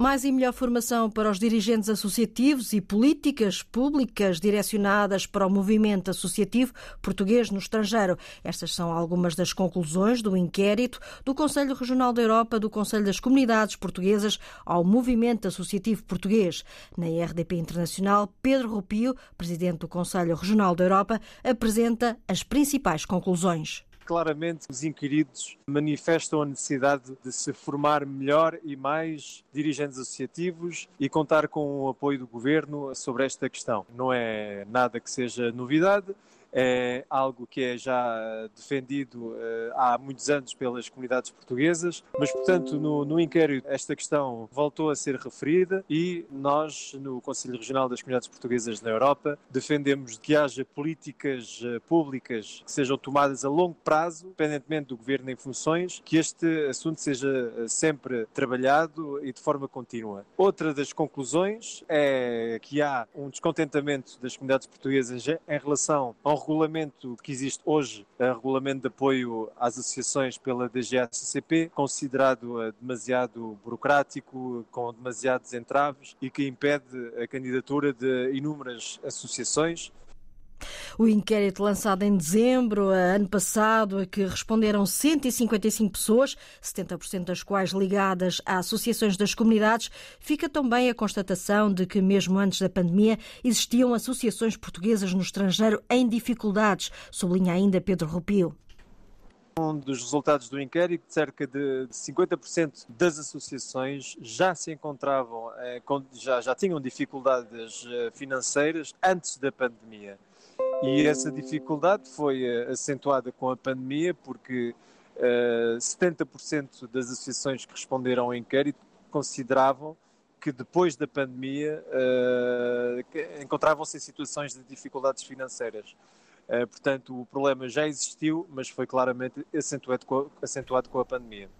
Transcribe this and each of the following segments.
Mais e melhor formação para os dirigentes associativos e políticas públicas direcionadas para o movimento associativo português no estrangeiro. Estas são algumas das conclusões do inquérito do Conselho Regional da Europa do Conselho das Comunidades Portuguesas ao movimento associativo português. Na RDP Internacional, Pedro Rupio, presidente do Conselho Regional da Europa, apresenta as principais conclusões claramente os inquiridos manifestam a necessidade de se formar melhor e mais dirigentes associativos e contar com o apoio do governo sobre esta questão. Não é nada que seja novidade é algo que é já defendido uh, há muitos anos pelas comunidades portuguesas, mas, portanto, no, no, inquérito esta questão voltou a ser referida e nós, no Conselho Regional das Comunidades Portuguesas na Europa, defendemos que haja políticas uh, públicas que sejam tomadas a longo prazo, independentemente do governo em funções, que este assunto seja sempre trabalhado e de forma contínua. Outra das conclusões é que há um descontentamento das comunidades portuguesas em relação ao regulamento que existe hoje, o regulamento de apoio às associações pela DGACCP, considerado eh, demasiado burocrático, com demasiados entraves e que impede a candidatura de inúmeras associações o inquérito lançado em dezembro, ano passado, a que responderam 155 pessoas, 70% das quais ligadas a associações das comunidades, fica também a constatação de que, mesmo antes da pandemia, existiam associações portuguesas no estrangeiro em dificuldades, sublinha ainda Pedro Rupio. Um dos resultados do inquérito, cerca de 50% das associações já se encontravam, eh, já, já tinham dificuldades eh, financeiras antes da pandemia. E essa dificuldade foi eh, acentuada com a pandemia, porque uh, eh, 70% das associações que responderam ao inquérito consideravam que depois da pandemia uh, encontravam-se em situações de dificuldades financeiras. Uh, portanto, o problema já existiu, mas foi claramente acentuado com a, acentuado com a pandemia.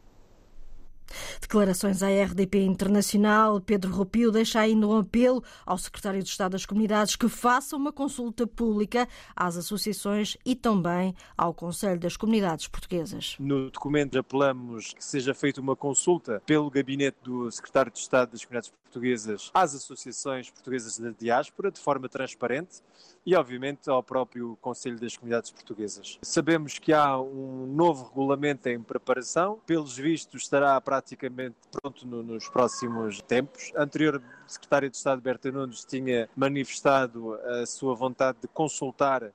Declarações à RDP Internacional. Pedro Rupio deixa ainda um apelo ao Secretário de Estado das Comunidades que faça uma consulta pública às associações e também ao Conselho das Comunidades Portuguesas. No documento apelamos que seja feita uma consulta pelo gabinete do Secretário de Estado das Comunidades Portuguesas às associações portuguesas da diáspora de forma transparente e, obviamente, ao próprio Conselho das Comunidades Portuguesas. Sabemos que há um novo regulamento em preparação, pelos vistos estará praticamente pronto no, nos próximos tempos. Anterior Secretária de Estado, Berta Nunes, tinha manifestado a sua vontade de consultar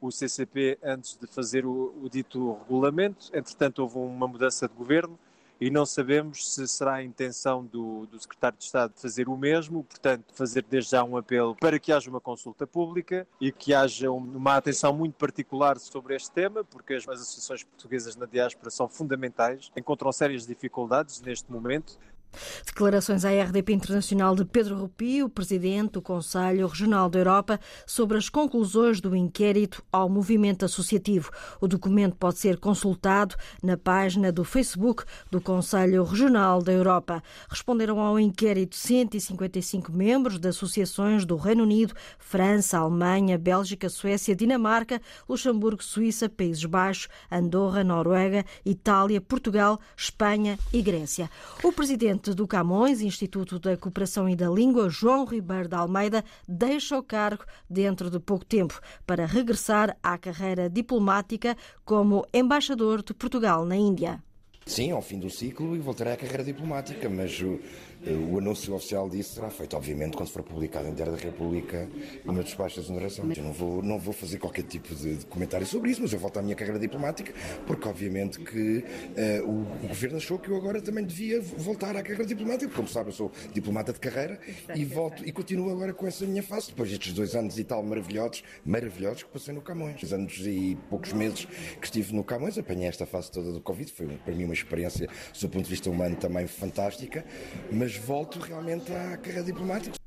o CCP antes de fazer o, o dito regulamento. Entretanto, houve uma mudança de governo e não sabemos se será a intenção do, do secretário de Estado fazer o mesmo, portanto, fazer desde já um apelo para que haja uma consulta pública e que haja uma atenção muito particular sobre este tema, porque as associações portuguesas na diáspora são fundamentais, encontram sérias dificuldades neste momento Declarações à RDP Internacional de Pedro Rupio, presidente do Conselho Regional da Europa, sobre as conclusões do inquérito ao movimento associativo. O documento pode ser consultado na página do Facebook do Conselho Regional da Europa. Responderam ao inquérito 155 membros de associações do Reino Unido, França, Alemanha, Bélgica, Suécia, Dinamarca, Luxemburgo, Suíça, Países Baixos, Andorra, Noruega, Itália, Portugal, Espanha e Grécia. O presidente presidente do Camões, Instituto da Cooperação e da Língua, João Ribeiro de Almeida, deixa o cargo dentro de pouco tempo para regressar à carreira diplomática como embaixador de Portugal na Índia. Sim, ao fim do ciclo e voltarei à carreira diplomática, mas o, o anúncio oficial disso será feito, obviamente, quando for publicado em Diário da República e no despacho da exoneração. Eu não vou, não vou fazer qualquer tipo de, de, comentário sobre isso, mas eu volto à minha carreira diplomática, porque obviamente que uh, o, o, governo achou que eu agora também devia voltar à carreira diplomática, porque como sabe, eu sou diplomata de carreira e volto e continuo agora com essa minha face, depois destes dois anos e tal maravilhosos, maravilhosos que passei no Camões. Dois anos e poucos meses que estive no Camões, apanhei esta fase toda do Covid, foi para mim uma experiência, do ponto de vista humano, também fantástica, mas volto realmente à carreira diplomática.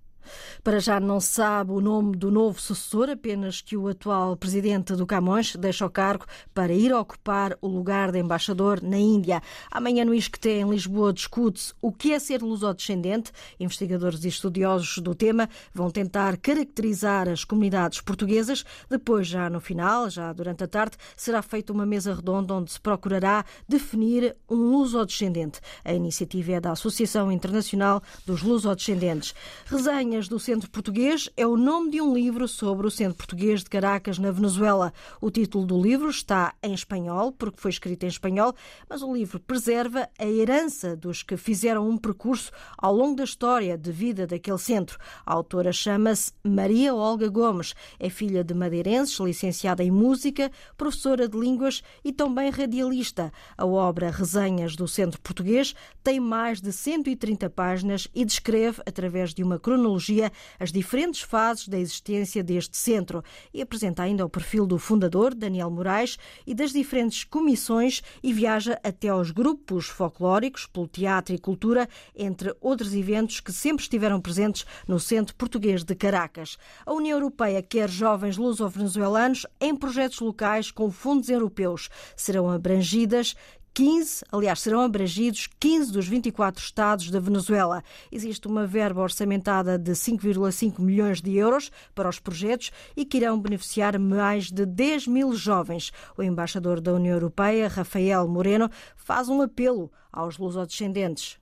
Para já não sabe o nome do novo sucessor, apenas que o atual presidente do Camões deixa o cargo para ir ocupar o lugar de embaixador na Índia. Amanhã no ISCTE, em Lisboa, discute-se o que é ser lusodescendente. Investigadores e estudiosos do tema vão tentar caracterizar as comunidades portuguesas. Depois, já no final, já durante a tarde, será feita uma mesa redonda onde se procurará definir um lusodescendente. A iniciativa é da Associação Internacional dos Lusodescendentes. Resenhas do Centro Português é o nome de um livro sobre o Centro Português de Caracas, na Venezuela. O título do livro está em espanhol, porque foi escrito em espanhol, mas o livro preserva a herança dos que fizeram um percurso ao longo da história de vida daquele centro. A autora chama-se Maria Olga Gomes, é filha de madeirenses, licenciada em música, professora de línguas e também radialista. A obra Resenhas do Centro Português tem mais de 130 páginas e descreve, através de uma cronologia, as diferentes fases da existência deste centro e apresenta ainda o perfil do fundador, Daniel Moraes, e das diferentes comissões e viaja até aos grupos folclóricos, pelo teatro e cultura, entre outros eventos que sempre estiveram presentes no Centro Português de Caracas. A União Europeia quer jovens luso-venezuelanos em projetos locais com fundos europeus. Serão abrangidas 15, aliás, serão abrangidos 15 dos 24 estados da Venezuela. Existe uma verba orçamentada de 5,5 milhões de euros para os projetos e que irão beneficiar mais de 10 mil jovens. O embaixador da União Europeia, Rafael Moreno, faz um apelo aos lusodescendentes.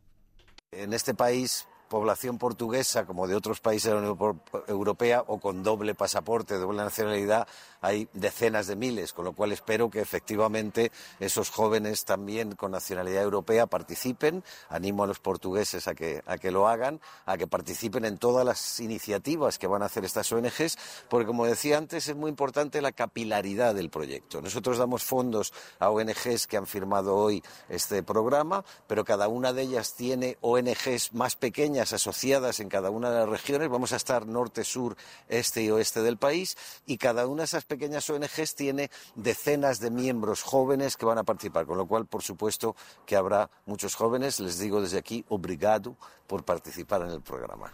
Neste país población portuguesa como de otros países de la Unión Europea o con doble pasaporte, doble nacionalidad, hay decenas de miles, con lo cual espero que efectivamente esos jóvenes también con nacionalidad europea participen. Animo a los portugueses a que, a que lo hagan, a que participen en todas las iniciativas que van a hacer estas ONGs, porque como decía antes es muy importante la capilaridad del proyecto. Nosotros damos fondos a ONGs que han firmado hoy este programa, pero cada una de ellas tiene ONGs más pequeñas asociadas en cada una de las regiones. Vamos a estar norte, sur, este y oeste del país y cada una de esas pequeñas ONGs tiene decenas de miembros jóvenes que van a participar, con lo cual, por supuesto, que habrá muchos jóvenes. Les digo desde aquí, obrigado por participar en el programa.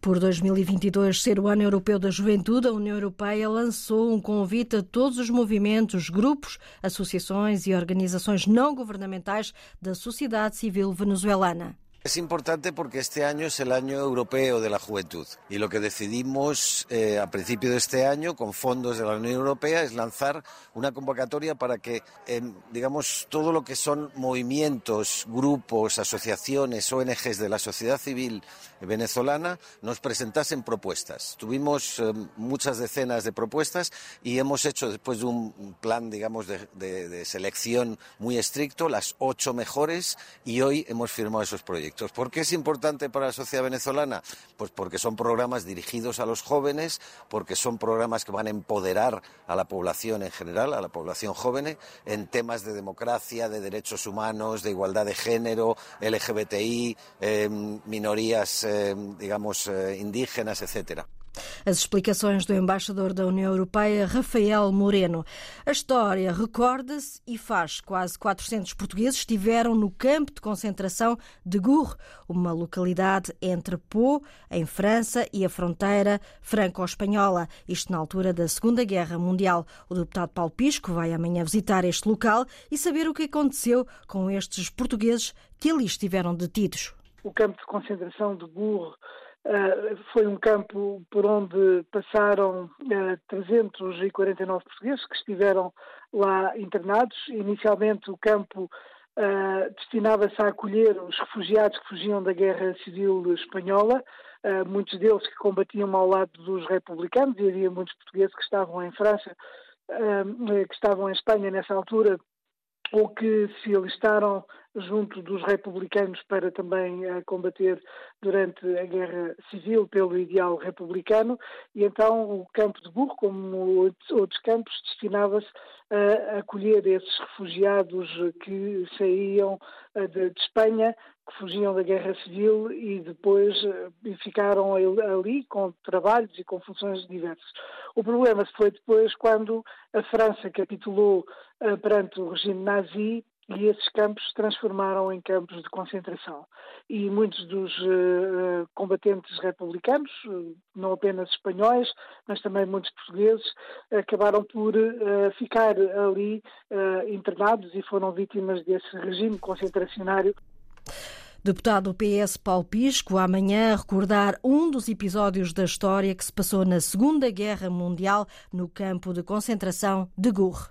Por 2022 ser o Ano Europeu da Juventude, a União Europeia lançou um convite a todos os movimentos, grupos, associações e organizações não governamentais da sociedade civil venezuelana. Es importante porque este año es el año europeo de la juventud y lo que decidimos eh, a principio de este año con fondos de la Unión Europea es lanzar una convocatoria para que, eh, digamos, todo lo que son movimientos, grupos, asociaciones, ONGs de la sociedad civil venezolana nos presentasen propuestas. Tuvimos eh, muchas decenas de propuestas y hemos hecho después de un plan, digamos, de, de selección muy estricto las ocho mejores y hoy hemos firmado esos proyectos. ¿Por qué es importante para la sociedad venezolana? Pues porque son programas dirigidos a los jóvenes, porque son programas que van a empoderar a la población en general, a la población joven, en temas de democracia, de derechos humanos, de igualdad de género, LGBTI, eh, minorías, eh, digamos, eh, indígenas, etcétera. As explicações do embaixador da União Europeia, Rafael Moreno. A história recorda-se e faz. Quase 400 portugueses estiveram no campo de concentração de Gourre, uma localidade entre Pau, em França, e a fronteira franco-espanhola, isto na altura da Segunda Guerra Mundial. O deputado Paulo Pisco vai amanhã visitar este local e saber o que aconteceu com estes portugueses que ali estiveram detidos. O campo de concentração de Gourre Uh, foi um campo por onde passaram uh, 349 portugueses que estiveram lá internados. Inicialmente, o campo uh, destinava-se a acolher os refugiados que fugiam da Guerra Civil Espanhola, muitos deles que combatiam ao lado dos republicanos, e havia muitos portugueses que estavam em França, que estavam em Espanha nessa altura, ou que se alistaram junto dos republicanos para também uh, combater durante a Guerra Civil pelo ideal republicano, e então o campo de Burro, como outros campos, destinava-se a acolher esses refugiados que saíam uh, de, de Espanha que fugiam da guerra civil e depois uh, ficaram ali com trabalhos e com funções diversas. O problema foi depois quando a França capitulou perante o regime nazi e esses campos se transformaram em campos de concentração. E muitos dos uh, combatentes republicanos, não apenas espanhóis, mas também muitos portugueses, acabaram por uh, ficar ali uh, internados e foram vítimas desse regime concentracionário. Deputado PS Paulo Pisco, amanhã recordar um dos episódios da história que se passou na Segunda Guerra Mundial no campo de concentração de Gourre.